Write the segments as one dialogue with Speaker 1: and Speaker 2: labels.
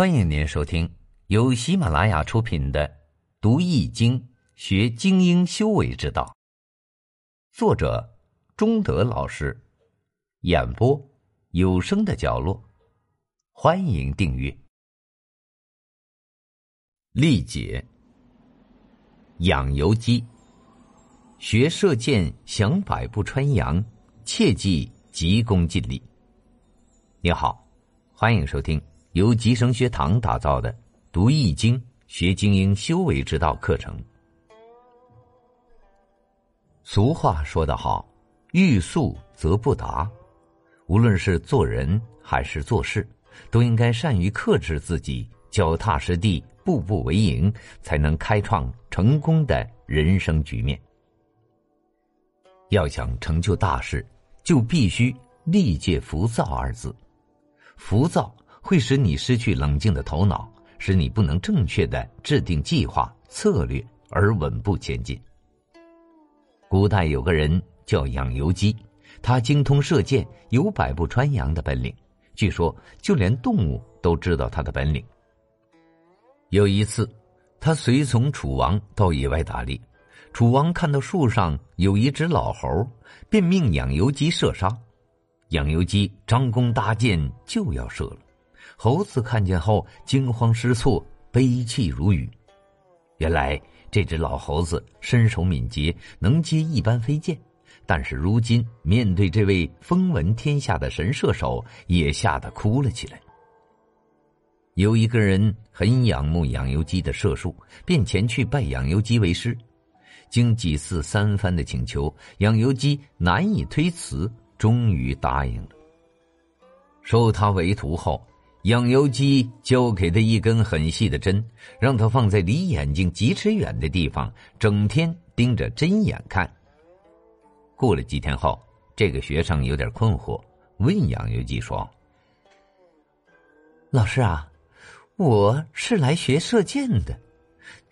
Speaker 1: 欢迎您收听由喜马拉雅出品的《读易经学精英修为之道》，作者中德老师，演播有声的角落。欢迎订阅。历解养由基，学射箭想百步穿杨，切记急功近利。你好，欢迎收听。由吉生学堂打造的《读易经学精英修为之道》课程。俗话说得好：“欲速则不达。”无论是做人还是做事，都应该善于克制自己，脚踏实地，步步为营，才能开创成功的人生局面。要想成就大事，就必须力戒浮躁二字。浮躁。会使你失去冷静的头脑，使你不能正确的制定计划策略而稳步前进。古代有个人叫养由基，他精通射箭，有百步穿杨的本领。据说，就连动物都知道他的本领。有一次，他随从楚王到野外打猎，楚王看到树上有一只老猴，便命养由基射杀。养由基张弓搭箭，就要射了。猴子看见后惊慌失措，悲泣如雨。原来这只老猴子身手敏捷，能接一般飞箭，但是如今面对这位风闻天下的神射手，也吓得哭了起来。有一个人很仰慕养由基的射术，便前去拜养由基为师。经几次三番的请求，养由基难以推辞，终于答应了。收他为徒后。养由基交给他一根很细的针，让他放在离眼睛几尺远的地方，整天盯着针眼看。过了几天后，这个学生有点困惑，问养由基说：“
Speaker 2: 老师啊，我是来学射箭的，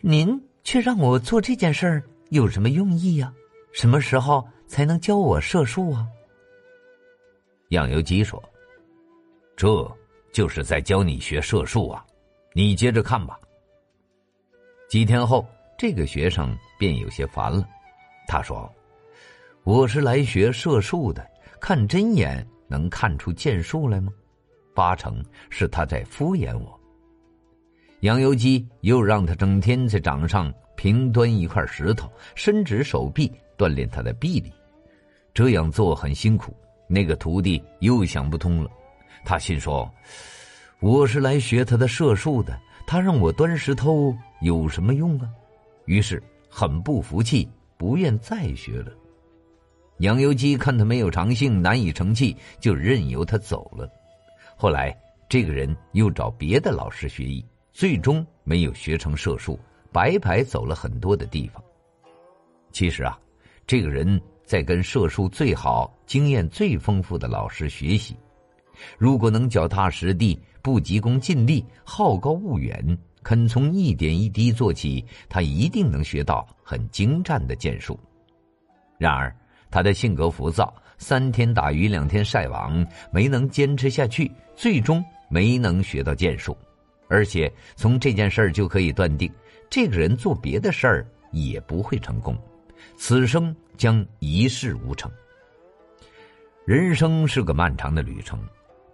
Speaker 2: 您却让我做这件事儿，有什么用意呀？什么时候才能教我射术啊？”
Speaker 1: 养由基说：“这。”就是在教你学射术啊，你接着看吧。几天后，这个学生便有些烦了。他说：“我是来学射术的，看针眼能看出箭术来吗？八成是他在敷衍我。”杨由基又让他整天在掌上平端一块石头，伸直手臂锻炼他的臂力。这样做很辛苦，那个徒弟又想不通了。他心说：“我是来学他的射术的，他让我端石头有什么用啊？”于是很不服气，不愿再学了。杨由基看他没有长性，难以成器，就任由他走了。后来，这个人又找别的老师学艺，最终没有学成射术，白白走了很多的地方。其实啊，这个人在跟射术最好、经验最丰富的老师学习。如果能脚踏实地、不急功近利、好高骛远，肯从一点一滴做起，他一定能学到很精湛的剑术。然而，他的性格浮躁，三天打鱼两天晒网，没能坚持下去，最终没能学到剑术。而且，从这件事儿就可以断定，这个人做别的事儿也不会成功，此生将一事无成。人生是个漫长的旅程。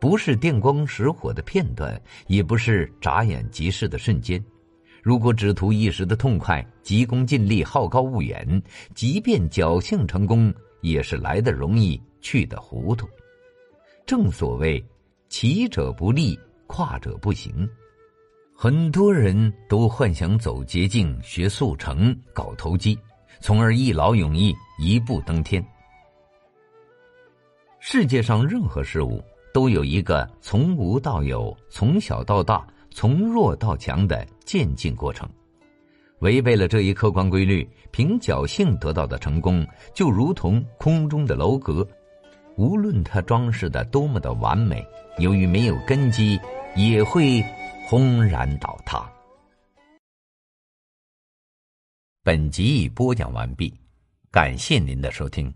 Speaker 1: 不是电光石火的片段，也不是眨眼即逝的瞬间。如果只图一时的痛快，急功近利，好高骛远，即便侥幸成功，也是来的容易，去的糊涂。正所谓，骑者不立，跨者不行。很多人都幻想走捷径，学速成，搞投机，从而一劳永逸，一步登天。世界上任何事物。都有一个从无到有、从小到大、从弱到强的渐进过程。违背了这一客观规律，凭侥幸得到的成功，就如同空中的楼阁，无论它装饰的多么的完美，由于没有根基，也会轰然倒塌。本集已播讲完毕，感谢您的收听。